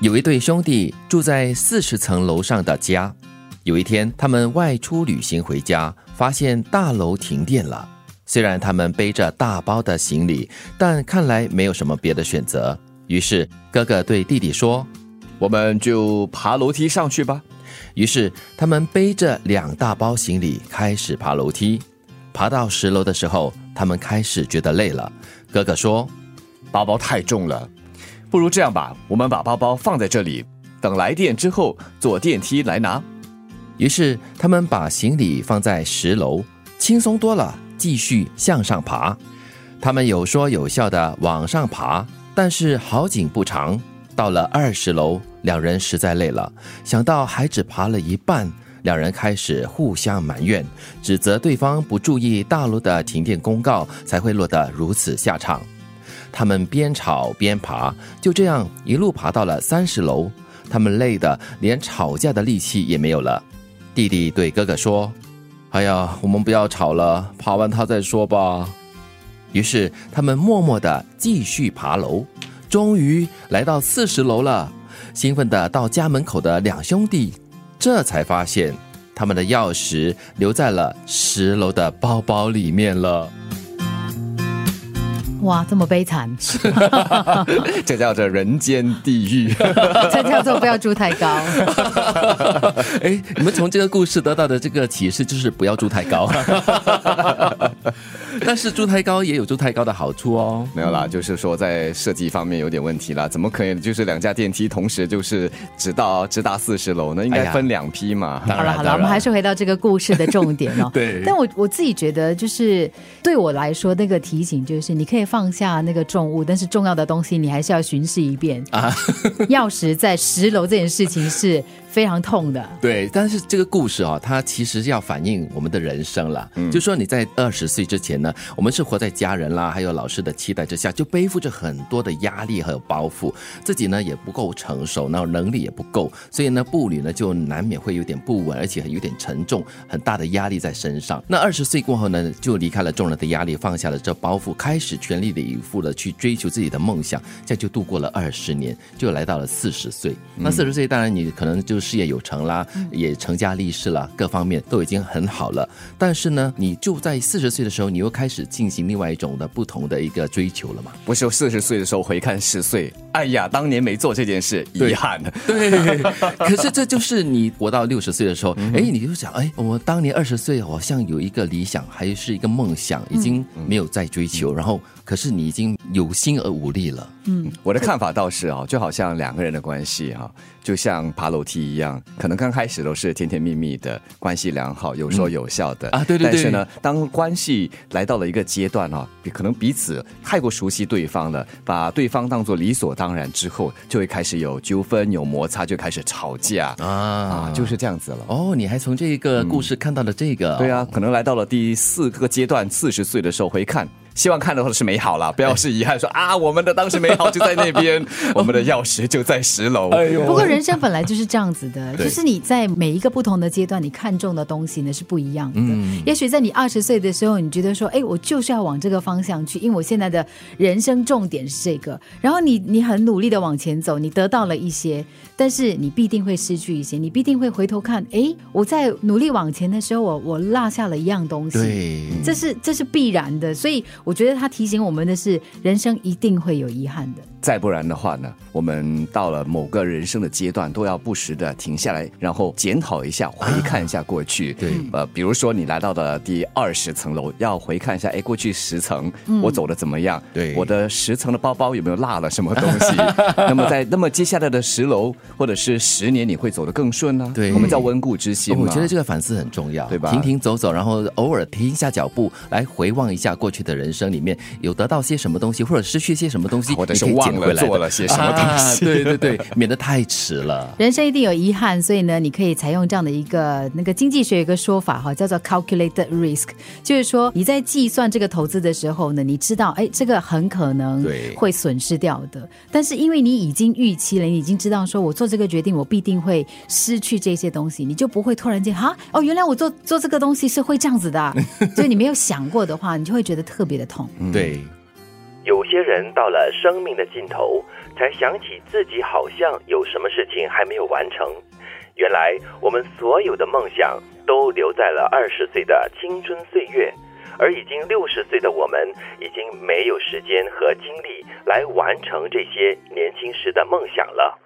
有一对兄弟住在四十层楼上的家。有一天，他们外出旅行回家，发现大楼停电了。虽然他们背着大包的行李，但看来没有什么别的选择。于是，哥哥对弟弟说：“我们就爬楼梯上去吧。”于是，他们背着两大包行李开始爬楼梯。爬到十楼的时候，他们开始觉得累了。哥哥说：“包包太重了。”不如这样吧，我们把包包放在这里，等来电之后坐电梯来拿。于是他们把行李放在十楼，轻松多了，继续向上爬。他们有说有笑的往上爬，但是好景不长，到了二十楼，两人实在累了，想到还只爬了一半，两人开始互相埋怨，指责对方不注意大陆的停电公告，才会落得如此下场。他们边吵边爬，就这样一路爬到了三十楼。他们累得连吵架的力气也没有了。弟弟对哥哥说：“哎呀，我们不要吵了，爬完它再说吧。”于是他们默默地继续爬楼。终于来到四十楼了，兴奋地到家门口的两兄弟，这才发现他们的钥匙留在了十楼的包包里面了。哇，这么悲惨！这叫做人间地狱，这叫做不要住太高。哎，你们从这个故事得到的这个启示就是不要住太高。但是住太高也有住太高的好处哦。没有啦，就是说在设计方面有点问题啦。怎么可以就是两架电梯同时就是直到直达四十楼呢？应该分两批嘛。好了好了，我们还是回到这个故事的重点哦。对。但我我自己觉得，就是对我来说，那个提醒就是，你可以放下那个重物，但是重要的东西你还是要巡视一遍啊。钥匙在十楼这件事情是。非常痛的，对，但是这个故事啊，它其实要反映我们的人生了。嗯，就说你在二十岁之前呢，我们是活在家人啦，还有老师的期待之下，就背负着很多的压力和包袱，自己呢也不够成熟，然后能力也不够，所以呢步履呢就难免会有点不稳，而且有点沉重，很大的压力在身上。那二十岁过后呢，就离开了众人的压力，放下了这包袱，开始全力的以赴的去追求自己的梦想，这样就度过了二十年，就来到了四十岁。那四十岁，当然你可能就。事业有成啦，也成家立室了，各方面都已经很好了。但是呢，你就在四十岁的时候，你又开始进行另外一种的不同的一个追求了嘛？不是四十岁的时候回看十岁，哎呀，当年没做这件事，遗憾。对，可是这就是你活到六十岁的时候，哎，你就想，哎，我当年二十岁好像有一个理想，还是一个梦想，已经没有再追求，然后。可是你已经有心而无力了。嗯，我的看法倒是啊，就好像两个人的关系哈，就像爬楼梯一样，可能刚开始都是甜甜蜜蜜的关系良好，有说有笑的啊。对对对。但是呢，当关系来到了一个阶段啊，可能彼此太过熟悉对方了，把对方当做理所当然之后，就会开始有纠纷、有摩擦，就开始吵架啊啊，就是这样子了。哦，你还从这个故事看到了这个？对啊，可能来到了第四个阶段，四十岁的时候回看。希望看到的是美好了，不要是遗憾。说啊，我们的当时美好就在那边，我们的钥匙就在十楼。哎呦，不过人生本来就是这样子的，就是你在每一个不同的阶段，你看中的东西呢是不一样的。嗯，也许在你二十岁的时候，你觉得说，哎，我就是要往这个方向去，因为我现在的人生重点是这个。然后你你很努力的往前走，你得到了一些，但是你必定会失去一些，你必定会回头看，哎，我在努力往前的时候，我我落下了一样东西。对，这是这是必然的，所以。我觉得他提醒我们的是，人生一定会有遗憾的。再不然的话呢，我们到了某个人生的阶段，都要不时的停下来，然后检讨一下，回看一下过去。对，呃，比如说你来到的第二十层楼，要回看一下，哎，过去十层我走的怎么样？对，我的十层的包包有没有落了什么东西？那么在那么接下来的十楼或者是十年，你会走得更顺呢？对，我们叫温故知新。我觉得这个反思很重要，对吧？停停走走，然后偶尔停一下脚步，来回望一下过去的人生里面有得到些什么东西，或者失去些什么东西，或者是忘了做了些。什么东西？对对对，免得太迟了。人生一定有遗憾，所以呢，你可以采用这样的一个那个经济学有个说法哈，叫做 calculated risk，就是说你在计算这个投资的时候呢，你知道哎，这个很可能会损失掉的。但是因为你已经预期了，你已经知道说我做这个决定，我必定会失去这些东西，你就不会突然间哈哦，原来我做做这个东西是会这样子的。所以你没有想过的话，你就会觉得特别的痛。对，有。些人到了生命的尽头，才想起自己好像有什么事情还没有完成。原来我们所有的梦想都留在了二十岁的青春岁月，而已经六十岁的我们，已经没有时间和精力来完成这些年轻时的梦想了。